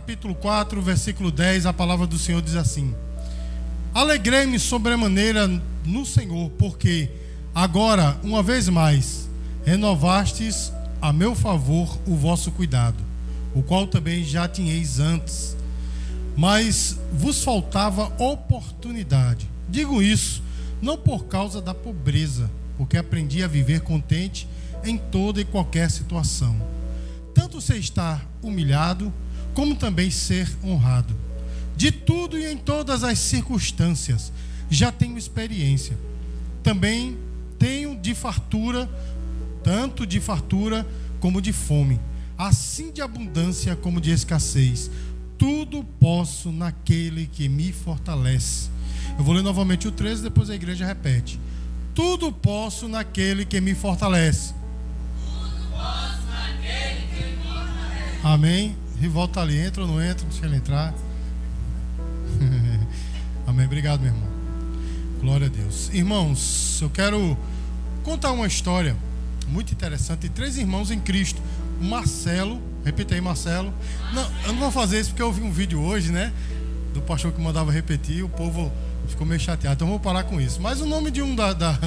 capítulo 4, versículo 10, a palavra do Senhor diz assim: Alegrei-me sobremaneira no Senhor, porque agora, uma vez mais, renovastes a meu favor o vosso cuidado, o qual também já tinhais antes, mas vos faltava oportunidade. Digo isso não por causa da pobreza, porque aprendi a viver contente em toda e qualquer situação. Tanto ser estar humilhado, como também ser honrado. De tudo e em todas as circunstâncias, já tenho experiência. Também tenho de fartura, tanto de fartura como de fome, assim de abundância como de escassez. Tudo posso naquele que me fortalece. Eu vou ler novamente o 13, depois a igreja repete. Tudo posso naquele que me fortalece. Tudo posso naquele que me fortalece. Amém. Rivolta ali, entra ou não entra? Deixa ele entrar. Amém. Obrigado, meu irmão. Glória a Deus. Irmãos, eu quero contar uma história muito interessante de três irmãos em Cristo. Marcelo, repita aí, Marcelo. Não, eu não vou fazer isso porque eu vi um vídeo hoje, né? Do pastor que mandava repetir, o povo ficou meio chateado. Então eu vou parar com isso. Mas o nome de um, da, da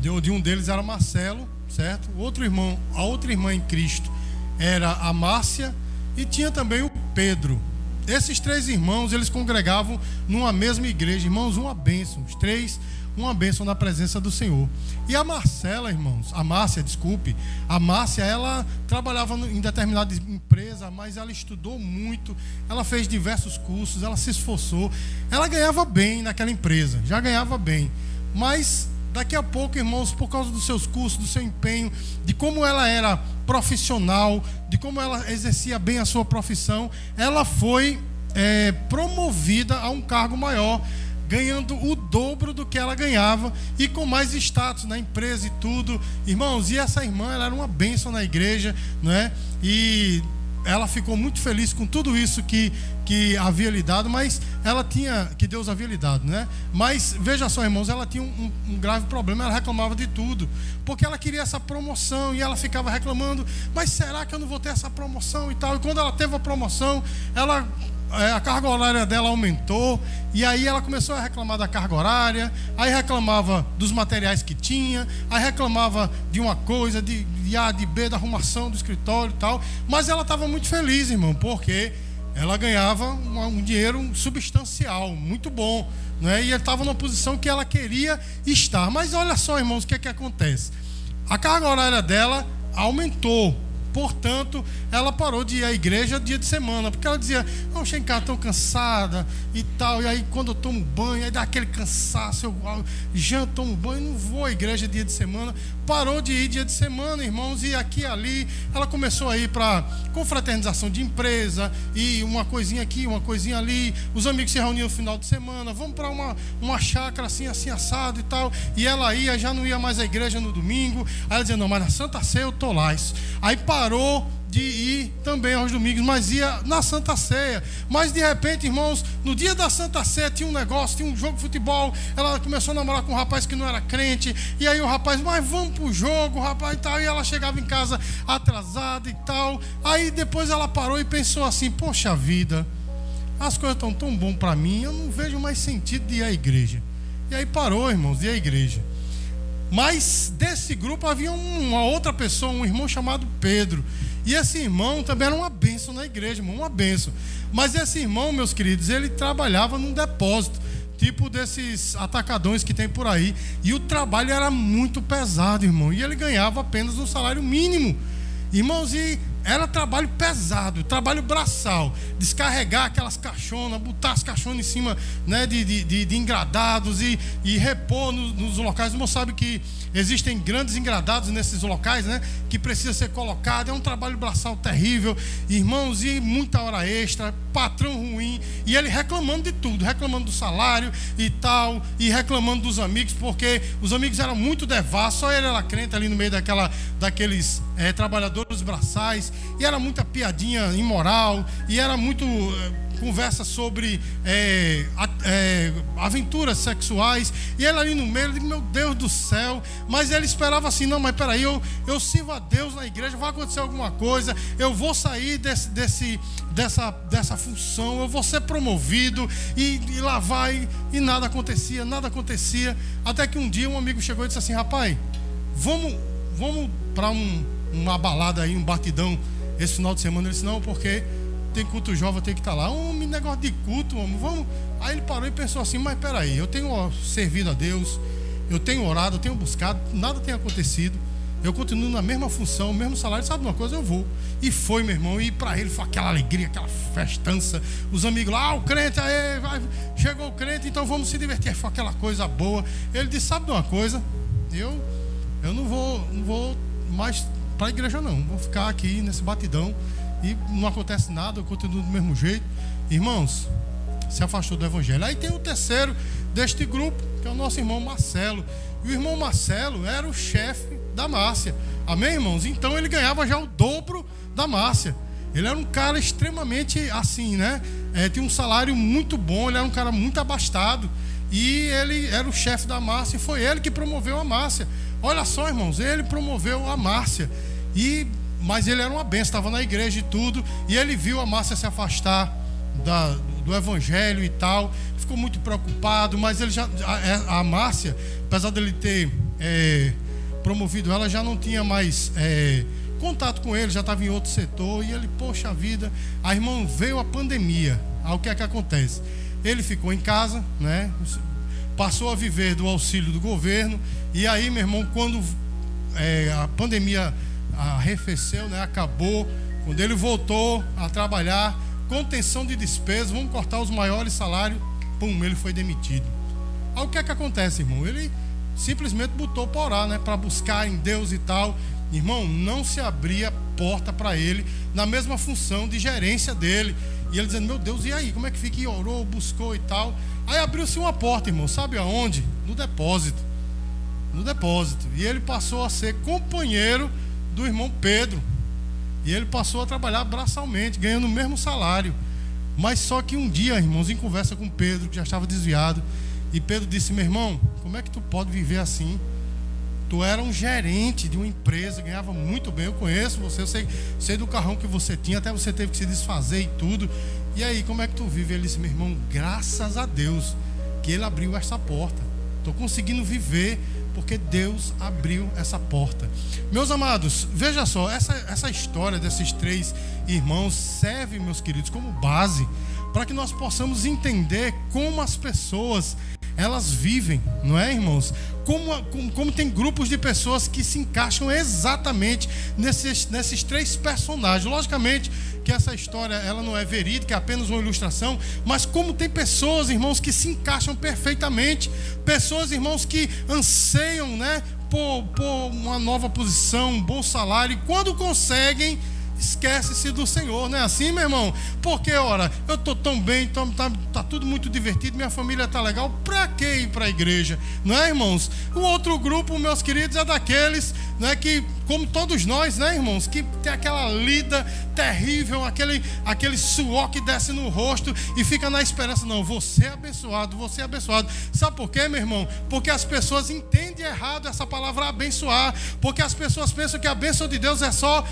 de um deles era Marcelo, certo? O outro irmão, a outra irmã em Cristo era a Márcia e tinha também o Pedro. Esses três irmãos, eles congregavam numa mesma igreja, irmãos, uma bênção. Os três uma bênção na presença do Senhor. E a Marcela, irmãos, a Márcia, desculpe, a Márcia, ela trabalhava em determinada empresa, mas ela estudou muito, ela fez diversos cursos, ela se esforçou, ela ganhava bem naquela empresa, já ganhava bem, mas daqui a pouco, irmãos, por causa dos seus cursos, do seu empenho, de como ela era profissional, de como ela exercia bem a sua profissão, ela foi é, promovida a um cargo maior ganhando o dobro do que ela ganhava e com mais status na empresa e tudo. Irmãos, e essa irmã, ela era uma bênção na igreja, não é? E ela ficou muito feliz com tudo isso que, que havia lhe dado, mas ela tinha, que Deus havia lhe dado, né? Mas veja só, irmãos, ela tinha um, um, grave problema, ela reclamava de tudo, porque ela queria essa promoção e ela ficava reclamando, mas será que eu não vou ter essa promoção e tal? E quando ela teve a promoção, ela a carga horária dela aumentou, e aí ela começou a reclamar da carga horária, aí reclamava dos materiais que tinha, aí reclamava de uma coisa, de, de A, de B, da arrumação do escritório e tal, mas ela estava muito feliz, irmão, porque ela ganhava um, um dinheiro substancial, muito bom, né? e estava numa posição que ela queria estar. Mas olha só, irmãos, o que é que acontece? A carga horária dela aumentou, Portanto, ela parou de ir à igreja dia de semana, porque ela dizia: Não, cheguei em casa tão cansada e tal. E aí, quando eu tomo banho, aí dá aquele cansaço, eu janto, tomo banho, não vou à igreja dia de semana. Parou de ir dia de semana, irmãos, e aqui e ali. Ela começou a ir para confraternização de empresa, e uma coisinha aqui, uma coisinha ali. Os amigos se reuniam no final de semana, vamos para uma, uma chácara assim, assim, assado e tal. E ela ia, já não ia mais à igreja no domingo. Aí ela dizia: Não, mas na Santa Ceia eu tô lá. Aí parou parou de ir também aos domingos, mas ia na Santa Ceia. Mas de repente, irmãos, no dia da Santa Ceia tinha um negócio, tinha um jogo de futebol. Ela começou a namorar com um rapaz que não era crente. E aí o rapaz, mas vamos pro jogo, rapaz, e tal. E ela chegava em casa atrasada e tal. Aí depois ela parou e pensou assim: Poxa vida, as coisas estão tão bom para mim, eu não vejo mais sentido de ir à igreja. E aí parou, irmãos, de ir à igreja. Mas desse grupo havia uma outra pessoa, um irmão chamado Pedro. E esse irmão também era uma bênção na igreja, irmão, uma bênção. Mas esse irmão, meus queridos, ele trabalhava num depósito, tipo desses atacadões que tem por aí. E o trabalho era muito pesado, irmão. E ele ganhava apenas um salário mínimo. Irmãos, e era trabalho pesado, trabalho braçal. Descarregar aquelas caixonas, botar as caixonas em cima né, de, de, de engradados e, e repor nos, nos locais. O irmão sabe que existem grandes engradados nesses locais, né? Que precisa ser colocado. É um trabalho braçal terrível. Irmãos, e muita hora extra, patrão ruim. E ele reclamando de tudo, reclamando do salário e tal, e reclamando dos amigos, porque os amigos eram muito devassos, só ele era crente ali no meio daquela, daqueles é, trabalhadores braçais, e era muita piadinha imoral, e era muito. É, conversa sobre é, é, aventuras sexuais, e ele ali no meio, diz, meu Deus do céu, mas ele esperava assim, não, mas peraí, eu, eu sirvo a Deus na igreja, vai acontecer alguma coisa, eu vou sair desse, desse, dessa, dessa função, eu vou ser promovido, e, e lá vai, e nada acontecia, nada acontecia, até que um dia um amigo chegou e disse assim, rapaz, vamos, vamos para um, uma balada aí, um batidão, esse final de semana, ele disse, não, porque tem culto jovem, tem que estar lá. Um negócio de culto, homem, vamos. Aí ele parou e pensou assim: mas peraí, eu tenho servido a Deus, eu tenho orado, eu tenho buscado, nada tem acontecido. Eu continuo na mesma função, mesmo salário, sabe uma coisa? Eu vou. E foi, meu irmão, e para ele foi aquela alegria, aquela festança. Os amigos lá, ah, o crente, aí, vai, chegou o crente, então vamos se divertir. Foi aquela coisa boa. Ele disse: sabe uma coisa? Eu, eu não vou, não vou mais para a igreja, não. Vou ficar aqui nesse batidão e não acontece nada, eu continuo do mesmo jeito. Irmãos, se afastou do evangelho. Aí tem o terceiro deste grupo, que é o nosso irmão Marcelo. E o irmão Marcelo era o chefe da Márcia. Amém, irmãos? Então ele ganhava já o dobro da Márcia. Ele era um cara extremamente assim, né? É, tinha um salário muito bom, ele era um cara muito abastado. E ele era o chefe da Márcia e foi ele que promoveu a Márcia. Olha só, irmãos, ele promoveu a Márcia. E mas ele era uma benção, estava na igreja e tudo, e ele viu a Márcia se afastar da, do evangelho e tal, ficou muito preocupado, mas ele já a, a Márcia, apesar dele ter é, promovido ela, já não tinha mais é, contato com ele, já estava em outro setor, e ele, poxa vida, a irmã veio a pandemia, aí o que é que acontece? Ele ficou em casa, né? Passou a viver do auxílio do governo, e aí, meu irmão, quando é, a pandemia arrefeceu, né? acabou. Quando ele voltou a trabalhar, contenção de despesas, vamos cortar os maiores salários, pum, ele foi demitido. Aí o que é que acontece, irmão? Ele simplesmente botou para orar, né? Para buscar em Deus e tal. Irmão, não se abria porta para ele na mesma função de gerência dele. E ele dizendo, meu Deus, e aí? Como é que fica? E orou, buscou e tal. Aí abriu-se uma porta, irmão, sabe aonde? No depósito. No depósito. E ele passou a ser companheiro do irmão Pedro. E ele passou a trabalhar braçalmente, ganhando o mesmo salário. Mas só que um dia, irmãos, em conversa com Pedro, que já estava desviado, e Pedro disse: Meu irmão, como é que tu pode viver assim? Tu era um gerente de uma empresa, ganhava muito bem. Eu conheço você, eu sei, sei do carrão que você tinha, até você teve que se desfazer e tudo. E aí, como é que tu vive? Ele disse: Meu irmão, graças a Deus que ele abriu essa porta. Estou conseguindo viver porque Deus abriu essa porta. Meus amados, veja só, essa, essa história desses três irmãos serve, meus queridos, como base para que nós possamos entender como as pessoas elas vivem, não é, irmãos? Como, como, como, tem grupos de pessoas que se encaixam exatamente nesses, nesses três personagens. Logicamente que essa história ela não é verídica, é apenas uma ilustração, mas como tem pessoas, irmãos, que se encaixam perfeitamente, pessoas, irmãos, que anseiam, né, por, por uma nova posição, um bom salário, e quando conseguem esquece-se do Senhor, não é assim, meu irmão? Porque, ora, eu estou tão bem, tô, tá, tá tudo muito divertido, minha família está legal, para que ir para a igreja? Não é, irmãos? O outro grupo, meus queridos, é daqueles né, que, como todos nós, né, irmãos, que tem aquela lida terrível, aquele, aquele suor que desce no rosto e fica na esperança, não, você é abençoado, você é abençoado. Sabe por quê, meu irmão? Porque as pessoas entendem errado essa palavra abençoar, porque as pessoas pensam que a bênção de Deus é só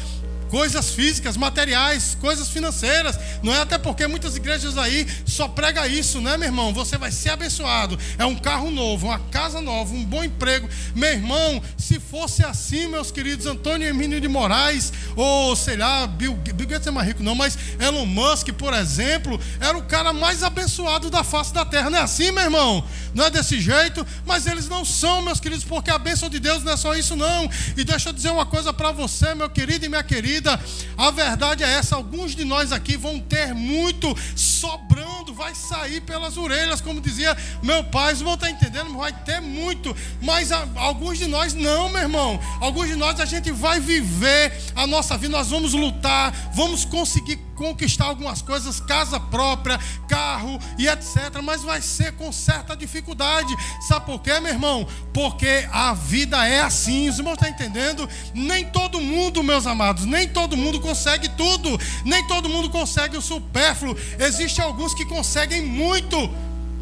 coisas físicas, materiais, coisas financeiras. Não é até porque muitas igrejas aí só prega isso, né, meu irmão? Você vai ser abençoado. É um carro novo, uma casa nova, um bom emprego. Meu irmão, se fosse assim, meus queridos Antônio Emílio de Moraes, ou sei lá, Bill, Bill Gates é mais rico não, mas Elon Musk, por exemplo, era o cara mais abençoado da face da terra. Não é assim, meu irmão? Não é desse jeito, mas eles não são, meus queridos, porque a bênção de Deus não é só isso não. E deixa eu dizer uma coisa para você, meu querido e minha querida querida, a verdade é essa: alguns de nós aqui vão ter muito sobrando, vai sair pelas orelhas, como dizia meu pai. Vocês vão estar entendendo? Vai ter muito, mas alguns de nós não, meu irmão. Alguns de nós a gente vai viver a nossa vida, nós vamos lutar, vamos conseguir conquistar algumas coisas, casa própria, carro e etc. Mas vai ser com certa dificuldade. Sabe por quê, meu irmão? Porque a vida é assim. Os irmãos estão entendendo? Nem todo mundo, meus amados, nem todo mundo consegue tudo. Nem todo mundo consegue o supérfluo. Existem alguns que conseguem muito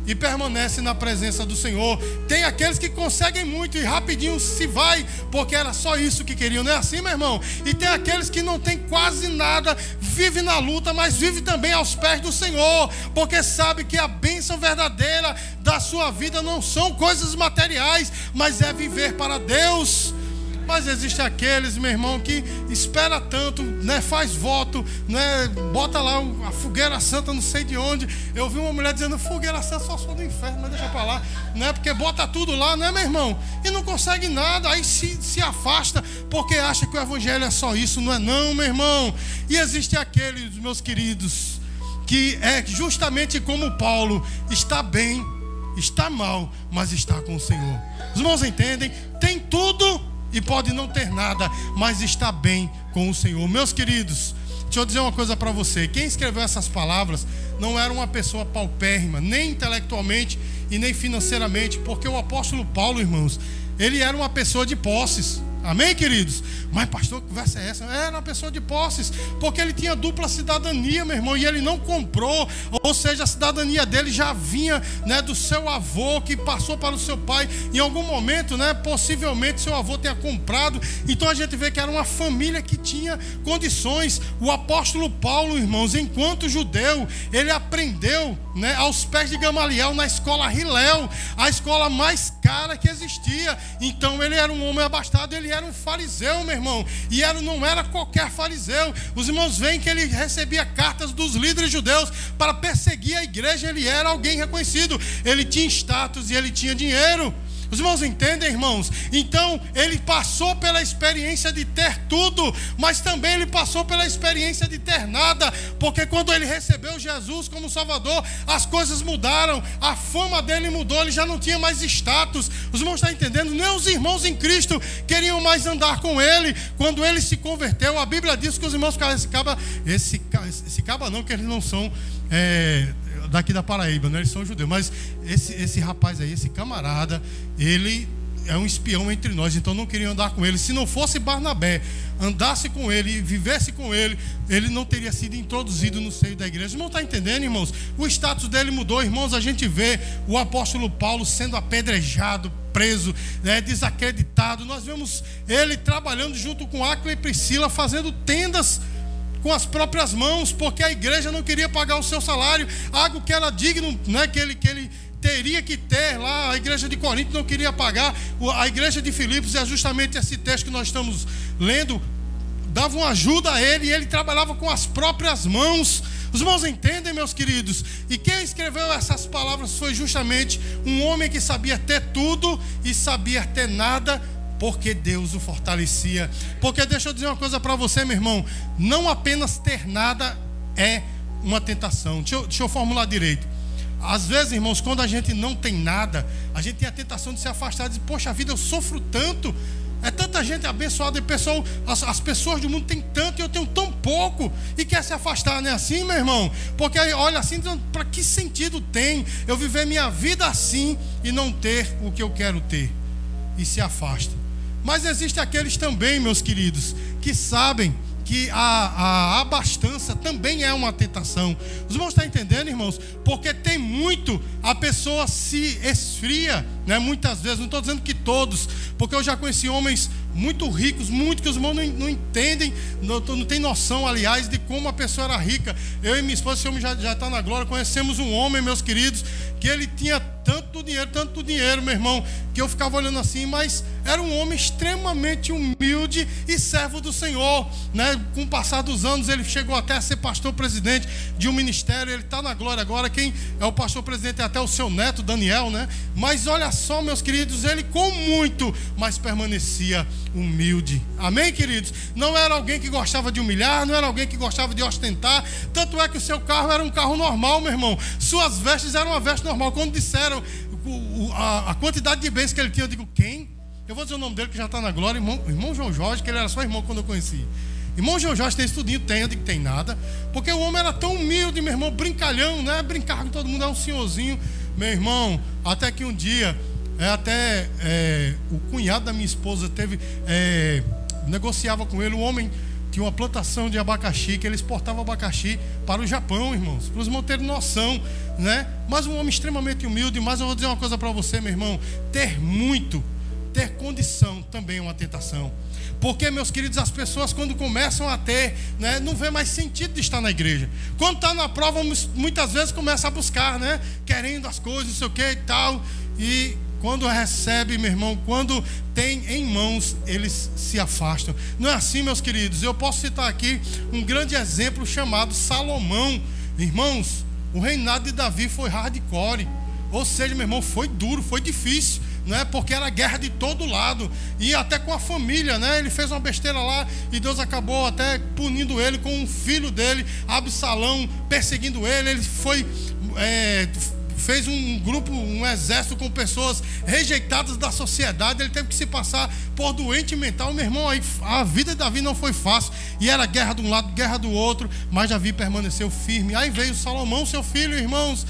e permanece na presença do Senhor. Tem aqueles que conseguem muito e rapidinho se vai, porque era só isso que queriam, não é assim, meu irmão? E tem aqueles que não tem quase nada, vive na luta, mas vive também aos pés do Senhor, porque sabe que a bênção verdadeira da sua vida não são coisas materiais, mas é viver para Deus. Mas existe aqueles, meu irmão, que espera tanto, né? Faz voto, né? Bota lá a fogueira santa, não sei de onde. Eu vi uma mulher dizendo fogueira santa só sou do inferno, mas deixa pra lá, né? Porque bota tudo lá, né, meu irmão? E não consegue nada, aí se, se afasta porque acha que o evangelho é só isso, não é não, meu irmão. E existe aqueles, meus queridos, que é justamente como Paulo, está bem, está mal, mas está com o Senhor. Os irmãos entendem? Tem tudo e pode não ter nada, mas está bem com o Senhor. Meus queridos, deixa eu dizer uma coisa para você: quem escreveu essas palavras não era uma pessoa paupérrima, nem intelectualmente e nem financeiramente, porque o apóstolo Paulo, irmãos, ele era uma pessoa de posses. Amém, queridos? Mas, pastor, que conversa é essa? Era uma pessoa de posses, porque ele tinha dupla cidadania, meu irmão, e ele não comprou, ou seja, a cidadania dele já vinha né, do seu avô, que passou para o seu pai. Em algum momento, né, possivelmente, seu avô tenha comprado. Então a gente vê que era uma família que tinha condições. O apóstolo Paulo, irmãos, enquanto judeu, ele aprendeu né, aos pés de Gamaliel na escola Hilel, a escola mais cara que existia. Então ele era um homem abastado, ele era um fariseu, meu irmão. E era, não era qualquer fariseu. Os irmãos veem que ele recebia cartas dos líderes judeus para perseguir a igreja. Ele era alguém reconhecido. Ele tinha status e ele tinha dinheiro. Os irmãos entendem, irmãos? Então, ele passou pela experiência de ter tudo, mas também ele passou pela experiência de ter nada, porque quando ele recebeu Jesus como Salvador, as coisas mudaram, a fama dele mudou, ele já não tinha mais status. Os irmãos estão entendendo? Nem os irmãos em Cristo queriam mais andar com ele. Quando ele se converteu, a Bíblia diz que os irmãos ficaram, esse caba, esse, esse caba não, que eles não são. É, daqui da Paraíba, né? eles são judeus. Mas esse, esse rapaz aí, esse camarada, ele é um espião entre nós, então não queriam andar com ele. Se não fosse Barnabé, andasse com ele vivesse com ele, ele não teria sido introduzido no seio da igreja. Não está entendendo, irmãos? O status dele mudou, irmãos. A gente vê o apóstolo Paulo sendo apedrejado, preso, né, desacreditado. Nós vemos ele trabalhando junto com Aquila e Priscila, fazendo tendas com as próprias mãos, porque a igreja não queria pagar o seu salário, algo que era digno, né, que ele, que ele teria que ter lá, a igreja de Corinto não queria pagar, a igreja de Filipos é justamente esse texto que nós estamos lendo, dava uma ajuda a ele e ele trabalhava com as próprias mãos. Os irmãos entendem, meus queridos? E quem escreveu essas palavras foi justamente um homem que sabia ter tudo e sabia ter nada porque Deus o fortalecia. Porque deixa eu dizer uma coisa para você, meu irmão: não apenas ter nada é uma tentação. Deixa eu, deixa eu formular direito. Às vezes, irmãos, quando a gente não tem nada, a gente tem a tentação de se afastar, de dizer, poxa vida, eu sofro tanto. É tanta gente abençoada e pessoal, as, as, pessoas do mundo têm tanto e eu tenho tão pouco e quer se afastar, não é assim, meu irmão? Porque olha assim, para que sentido tem eu viver minha vida assim e não ter o que eu quero ter? E se afasta. Mas existem aqueles também, meus queridos, que sabem que a, a abastança também é uma tentação. Os irmãos estão entendendo, irmãos? Porque tem muito, a pessoa se esfria, né? muitas vezes, não estou dizendo que todos, porque eu já conheci homens muito ricos, muito que os irmãos não, não entendem, não, não tem noção, aliás, de como a pessoa era rica. Eu e minha esposa, esse homem já está na glória, conhecemos um homem, meus queridos, que ele tinha tanto dinheiro, tanto dinheiro, meu irmão, que eu ficava olhando assim, mas era um homem extremamente humilde e servo do Senhor, né? Com o passar dos anos, ele chegou até a ser pastor presidente de um ministério, ele está na glória agora. Quem é o pastor presidente é até o seu neto, Daniel, né? Mas olha só, meus queridos, ele com muito, mas permanecia humilde. Amém, queridos? Não era alguém que gostava de humilhar, não era alguém que gostava de ostentar. Tanto é que o seu carro era um carro normal, meu irmão. Suas vestes eram uma veste normal. Quando disseram a, quantidade de bens que ele tinha, eu digo, quem? Eu vou dizer o nome dele que já está na glória, irmão, irmão João Jorge, que ele era só irmão quando eu conheci. Irmão João Jorge tem estudinho, tem, eu digo que tem nada. Porque o homem era tão humilde, meu irmão, brincalhão, né? Brincar com todo mundo, é um senhorzinho. Meu irmão, até que um dia, é, até é, o cunhado da minha esposa teve. É, negociava com ele, o homem tinha uma plantação de abacaxi, que ele exportava abacaxi para o Japão, irmãos. Para os irmãos terem noção, né? Mas um homem extremamente humilde. Mas eu vou dizer uma coisa para você, meu irmão: ter muito, ter condição também é uma tentação. Porque, meus queridos, as pessoas quando começam a ter, né, não vê mais sentido de estar na igreja. Quando está na prova, muitas vezes começa a buscar, né? Querendo as coisas, não sei o que e tal. E quando recebe, meu irmão, quando tem em mãos, eles se afastam. Não é assim, meus queridos? Eu posso citar aqui um grande exemplo chamado Salomão. Irmãos, o reinado de Davi foi hardcore. Ou seja, meu irmão, foi duro, foi difícil né? Porque era guerra de todo lado e até com a família, né? Ele fez uma besteira lá e Deus acabou até punindo ele com um filho dele, Absalão, perseguindo ele. Ele foi é, fez um grupo, um exército com pessoas rejeitadas da sociedade. Ele teve que se passar por doente mental. Meu irmão, a vida de Davi não foi fácil. E era guerra de um lado, guerra do outro. Mas Davi permaneceu firme. Aí veio Salomão, seu filho, irmãos.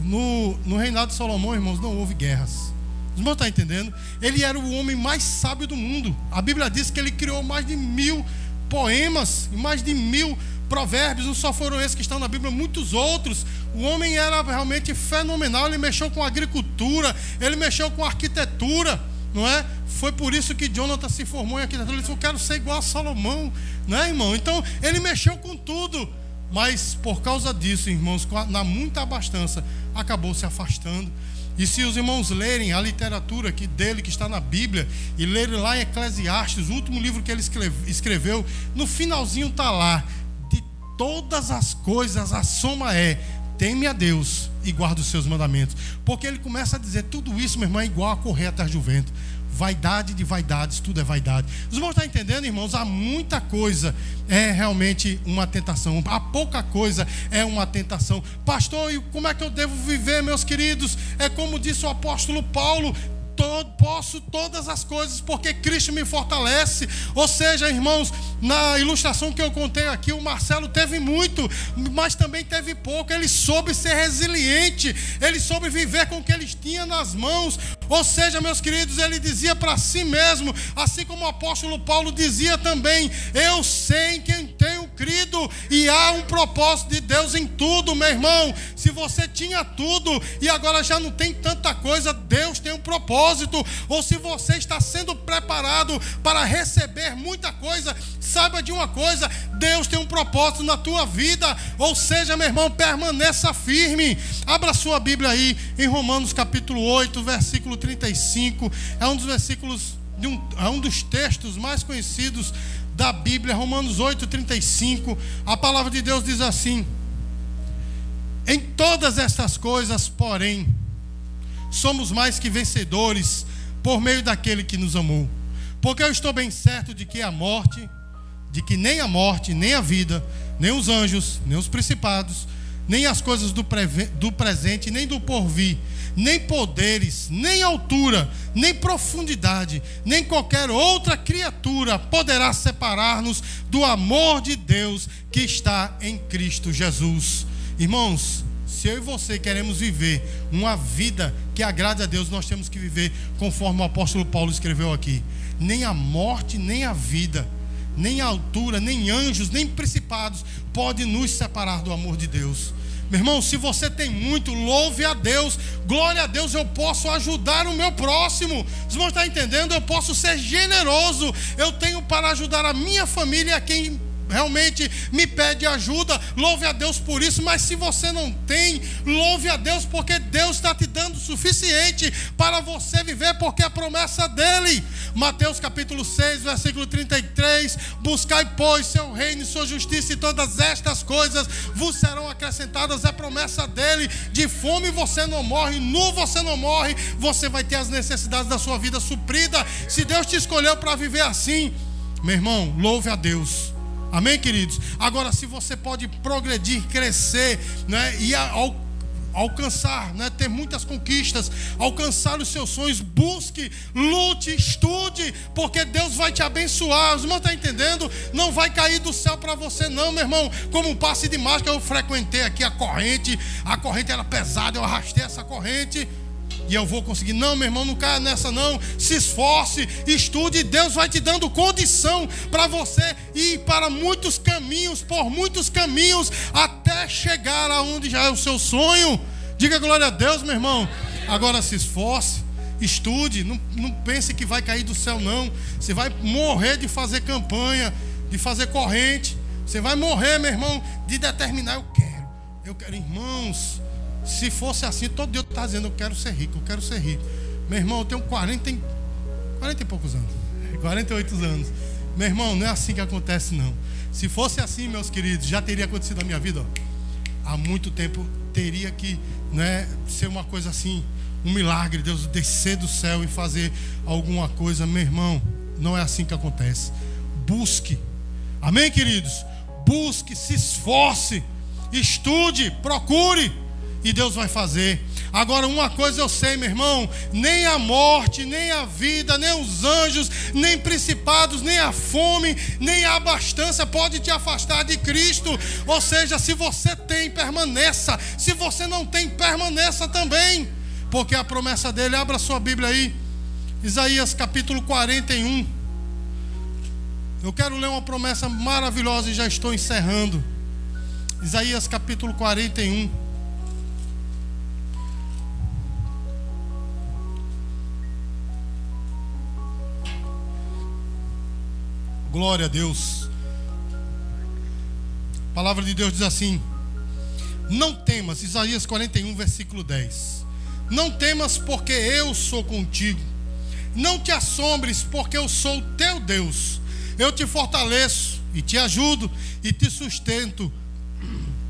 No, no reinado de Salomão, irmãos, não houve guerras. Os irmãos estão entendendo? Ele era o homem mais sábio do mundo. A Bíblia diz que ele criou mais de mil poemas, mais de mil provérbios. Não só foram esses que estão na Bíblia, muitos outros. O homem era realmente fenomenal. Ele mexeu com agricultura, ele mexeu com arquitetura, não é? Foi por isso que Jonathan se formou em arquitetura. Ele disse: Eu quero ser igual a Salomão, não é, irmão? Então, ele mexeu com tudo. Mas por causa disso, irmãos, na muita abastança, acabou se afastando. E se os irmãos lerem a literatura aqui dele, que está na Bíblia, e lerem lá em Eclesiastes, o último livro que ele escreveu, no finalzinho está lá: todas as coisas, a soma é teme a Deus e guarda os seus mandamentos. Porque ele começa a dizer: tudo isso, meu irmão, é igual a correr atrás do vento. Vaidade de vaidades, tudo é vaidade. Os irmãos estão entendendo, irmãos? Há muita coisa é realmente uma tentação. Há pouca coisa é uma tentação. Pastor, e como é que eu devo viver, meus queridos? É como disse o apóstolo Paulo: todo, posso todas as coisas porque Cristo me fortalece. Ou seja, irmãos, na ilustração que eu contei aqui, o Marcelo teve muito, mas também teve pouco. Ele soube ser resiliente, ele soube viver com o que ele tinha nas mãos. Ou seja, meus queridos, ele dizia para si mesmo, assim como o apóstolo Paulo dizia também: Eu sei em quem tenho crido, e há um propósito de Deus em tudo, meu irmão. Se você tinha tudo e agora já não tem tanta coisa, Deus tem um propósito. Ou se você está sendo preparado para receber muita coisa, saiba de uma coisa: Deus tem um propósito na tua vida. Ou seja, meu irmão, permaneça firme. Abra sua Bíblia aí em Romanos capítulo 8, versículo 35. É um dos versículos, de um, é um dos textos mais conhecidos da Bíblia, Romanos 8, 35. A palavra de Deus diz assim: Em todas estas coisas, porém, somos mais que vencedores por meio daquele que nos amou. Porque eu estou bem certo de que a morte, de que nem a morte, nem a vida, nem os anjos, nem os principados, nem as coisas do, do presente, nem do porvir, nem poderes, nem altura, nem profundidade, nem qualquer outra criatura poderá separar-nos do amor de Deus que está em Cristo Jesus. Irmãos, se eu e você queremos viver uma vida que agrade a Deus, nós temos que viver conforme o apóstolo Paulo escreveu aqui. Nem a morte, nem a vida, nem altura, nem anjos, nem principados pode nos separar do amor de Deus. Meu irmão, se você tem muito, louve a Deus, glória a Deus, eu posso ajudar o meu próximo. Os irmãos estão entendendo? Eu posso ser generoso, eu tenho para ajudar a minha família, a quem realmente me pede ajuda, louve a Deus por isso, mas se você não tem, louve a Deus porque Deus está te dando o suficiente para você viver, porque é a promessa dele. Mateus capítulo 6, versículo 33: Buscai, pois, seu reino e sua justiça, e todas estas coisas vos serão acrescentadas. É promessa dele. De fome você não morre, nu você não morre, você vai ter as necessidades da sua vida suprida. Se Deus te escolheu para viver assim, meu irmão, louve a Deus Amém, queridos? Agora, se você pode progredir, crescer, né, e alcançar, né, ter muitas conquistas, alcançar os seus sonhos, busque, lute, estude, porque Deus vai te abençoar. Os irmãos estão entendendo? Não vai cair do céu para você, não, meu irmão. Como um passe de mágica, eu frequentei aqui a corrente, a corrente era pesada, eu arrastei essa corrente e eu vou conseguir. Não, meu irmão, não caia nessa, não. Se esforce, estude, Deus vai te dando condição para você ir para muitos caminhos, por muitos caminhos, até chegar aonde já é o seu sonho. Diga glória a Deus, meu irmão. Agora se esforce, estude, não, não pense que vai cair do céu, não. Você vai morrer de fazer campanha, de fazer corrente. Você vai morrer, meu irmão, de determinar, eu quero. Eu quero, irmãos. Se fosse assim, todo dia eu estava dizendo, eu quero ser rico, eu quero ser rico. Meu irmão, eu tenho 40, 40 e poucos anos. 48 anos. Meu irmão, não é assim que acontece, não. Se fosse assim, meus queridos, já teria acontecido na minha vida. Ó. Há muito tempo teria que né, ser uma coisa assim, um milagre, Deus descer do céu e fazer alguma coisa. Meu irmão, não é assim que acontece. Busque. Amém, queridos? Busque, se esforce, estude, procure e Deus vai fazer. Agora, uma coisa eu sei, meu irmão: nem a morte, nem a vida, nem os anjos, nem principados, nem a fome, nem a abastança pode te afastar de Cristo. Ou seja, se você tem, permaneça. Se você não tem, permaneça também. Porque a promessa dele, abra sua Bíblia aí, Isaías capítulo 41. Eu quero ler uma promessa maravilhosa e já estou encerrando. Isaías capítulo 41. Glória a Deus. A palavra de Deus diz assim: Não temas, Isaías 41, versículo 10. Não temas, porque eu sou contigo. Não te assombres, porque eu sou teu Deus. Eu te fortaleço e te ajudo e te sustento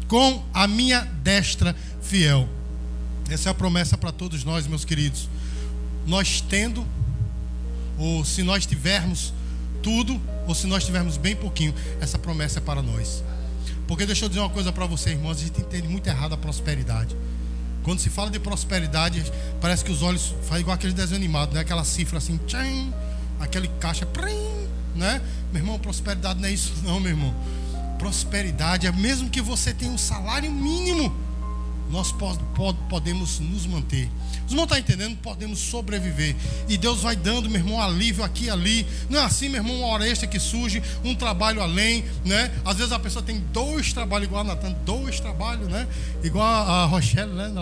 com a minha destra fiel. Essa é a promessa para todos nós, meus queridos. Nós tendo, ou se nós tivermos tudo, ou se nós tivermos bem pouquinho, essa promessa é para nós. Porque deixa eu dizer uma coisa para você, irmãos, a gente entende muito errado a prosperidade. Quando se fala de prosperidade, parece que os olhos fazem igual aquele desenho animado, né? Aquela cifra assim, tchim, aquele caixa, prim, né? Meu irmão, prosperidade não é isso não, meu irmão. Prosperidade é mesmo que você tenha um salário mínimo, nós podemos nos manter. Os irmãos estão entendendo? Podemos sobreviver. E Deus vai dando, meu irmão, alívio aqui e ali. Não é assim, meu irmão, uma hora extra que surge, um trabalho além, né? Às vezes a pessoa tem dois trabalhos, igual a Natan, dois trabalhos, né? Igual a Rochelle, né?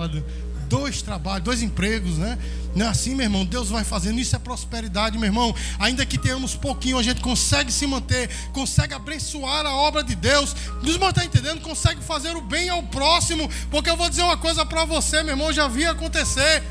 Dois trabalhos, dois empregos, né? Não é assim, meu irmão? Deus vai fazendo isso é prosperidade, meu irmão. Ainda que tenhamos pouquinho, a gente consegue se manter, consegue abençoar a obra de Deus. Os irmãos estão entendendo? Consegue fazer o bem ao próximo. Porque eu vou dizer uma coisa para você, meu irmão, já vi acontecer.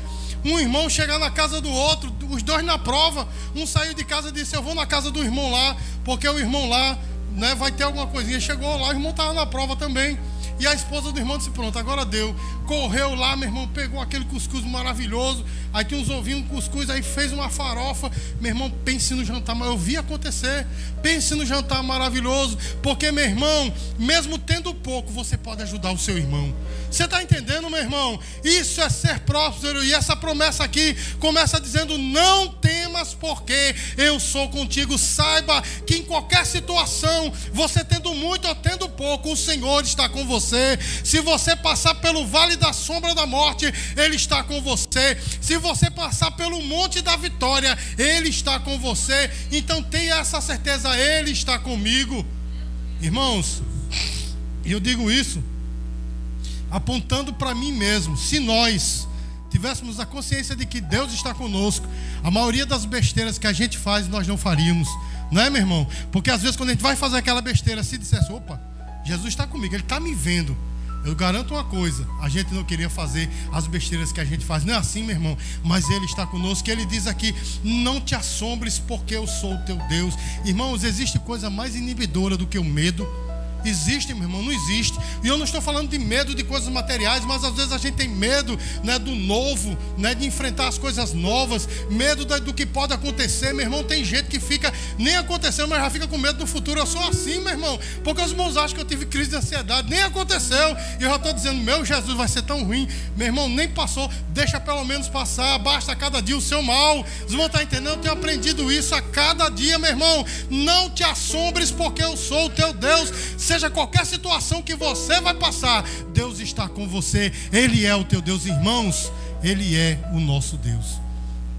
Um irmão chegar na casa do outro, os dois na prova. Um saiu de casa e disse: Eu vou na casa do irmão lá, porque o irmão lá né, vai ter alguma coisinha. Chegou lá, o irmão estava na prova também. E a esposa do irmão disse: Pronto, agora deu. Correu lá, meu irmão, pegou aquele cuscuz maravilhoso. Aí tinha uns ovinhos, um cuscuz, aí fez uma farofa. Meu irmão, pense no jantar. Mas eu vi acontecer. Pense no jantar maravilhoso. Porque, meu irmão, mesmo tendo pouco, você pode ajudar o seu irmão. Você está entendendo, meu irmão? Isso é ser próspero. E essa promessa aqui começa dizendo: Não temas, porque eu sou contigo. Saiba que em qualquer situação, você tendo muito ou tendo pouco, o Senhor está com você. Se você passar pelo vale da sombra da morte, Ele está com você. Se você passar pelo monte da vitória, Ele está com você. Então tenha essa certeza, Ele está comigo. Irmãos, eu digo isso apontando para mim mesmo. Se nós tivéssemos a consciência de que Deus está conosco, a maioria das besteiras que a gente faz nós não faríamos, não é, meu irmão? Porque às vezes quando a gente vai fazer aquela besteira, se dissesse, opa, Jesus está comigo, Ele está me vendo. Eu garanto uma coisa: a gente não queria fazer as besteiras que a gente faz. Não é assim, meu irmão. Mas Ele está conosco. Ele diz aqui: Não te assombres, porque eu sou o teu Deus. Irmãos, existe coisa mais inibidora do que o medo. Existe, meu irmão? Não existe. E eu não estou falando de medo de coisas materiais, mas às vezes a gente tem medo né, do novo, né, de enfrentar as coisas novas, medo do que pode acontecer. Meu irmão, tem gente que fica, nem aconteceu, mas já fica com medo do futuro. Eu sou assim, meu irmão. Porque os irmãos acham que eu tive crise de ansiedade, nem aconteceu. E eu já estou dizendo, meu Jesus vai ser tão ruim. Meu irmão, nem passou, deixa pelo menos passar, basta cada dia o seu mal. Os irmãos estão entendendo? Eu tenho aprendido isso a cada dia, meu irmão. Não te assombres, porque eu sou o teu Deus. Seja qualquer situação que você vai passar, Deus está com você. Ele é o teu Deus, irmãos. Ele é o nosso Deus.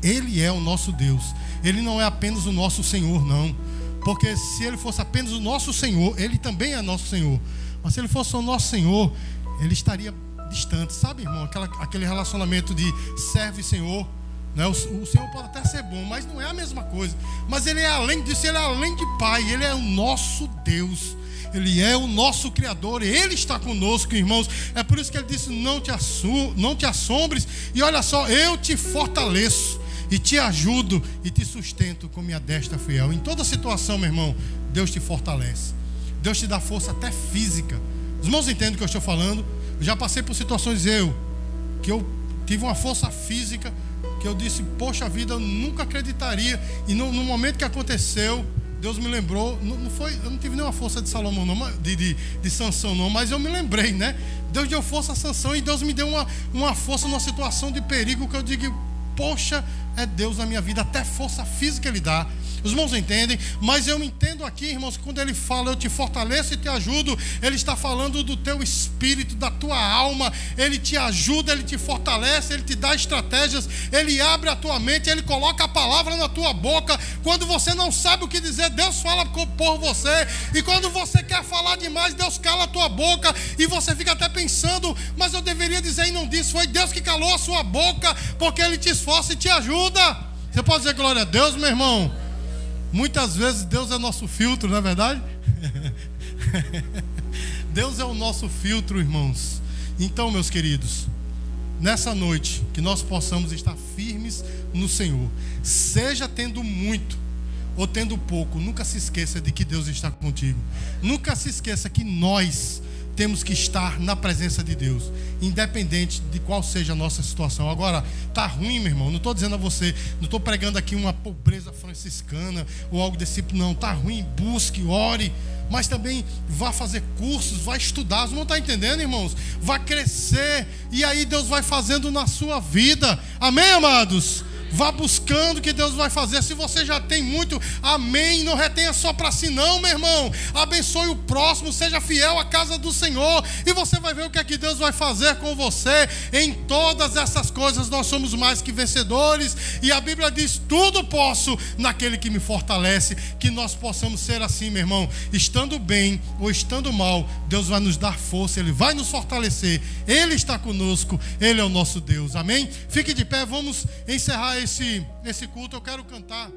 Ele é o nosso Deus. Ele não é apenas o nosso Senhor, não. Porque se ele fosse apenas o nosso Senhor, ele também é nosso Senhor. Mas se ele fosse o nosso Senhor, ele estaria distante, sabe, irmão? Aquela, aquele relacionamento de servo e Senhor. Né? O, o, Senhor pode até ser bom, mas não é a mesma coisa. Mas Ele é além disso, Ele é além de Pai, Ele é o nosso Deus. Ele é o nosso Criador, Ele está conosco, irmãos. É por isso que Ele disse: não te, não te assombres, e olha só, eu te fortaleço, e te ajudo, e te sustento com minha destra fiel. Em toda situação, meu irmão, Deus te fortalece. Deus te dá força até física. Os irmãos entendem o que eu estou falando? Eu já passei por situações eu, que eu tive uma força física, que eu disse, poxa vida, eu nunca acreditaria. E no, no momento que aconteceu, Deus me lembrou, não, não, foi, eu não tive nenhuma força de Salomão, não, de, de, de Sansão, não, mas eu me lembrei, né? Deus deu força a Sansão e Deus me deu uma, uma força numa situação de perigo que eu digo, poxa, é Deus na minha vida, até força física Ele dá. Os irmãos entendem, mas eu entendo aqui, irmãos, que quando ele fala eu te fortaleço e te ajudo, ele está falando do teu espírito, da tua alma. Ele te ajuda, ele te fortalece, ele te dá estratégias, ele abre a tua mente, ele coloca a palavra na tua boca. Quando você não sabe o que dizer, Deus fala por você. E quando você quer falar demais, Deus cala a tua boca e você fica até pensando, mas eu deveria dizer e não disse. Foi Deus que calou a sua boca, porque ele te esforça e te ajuda. Você pode dizer glória a Deus, meu irmão? Muitas vezes Deus é nosso filtro, não é verdade? Deus é o nosso filtro, irmãos. Então, meus queridos, nessa noite, que nós possamos estar firmes no Senhor, seja tendo muito ou tendo pouco, nunca se esqueça de que Deus está contigo. Nunca se esqueça que nós temos que estar na presença de Deus, independente de qual seja a nossa situação. Agora, tá ruim, meu irmão. Não estou dizendo a você, não estou pregando aqui uma pobreza franciscana ou algo desse tipo, não. Tá ruim, busque, ore, mas também vá fazer cursos, vá estudar. Você não está entendendo, irmãos? Vá crescer e aí Deus vai fazendo na sua vida. Amém, amados? Vá buscando o que Deus vai fazer. Se você já tem muito, amém. Não retenha só para si, não, meu irmão. Abençoe o próximo, seja fiel à casa do Senhor. E você vai ver o que é que Deus vai fazer com você. Em todas essas coisas nós somos mais que vencedores. E a Bíblia diz: tudo posso naquele que me fortalece. Que nós possamos ser assim, meu irmão. Estando bem ou estando mal, Deus vai nos dar força, Ele vai nos fortalecer. Ele está conosco, Ele é o nosso Deus. Amém? Fique de pé, vamos encerrar esse, esse culto, eu quero cantar.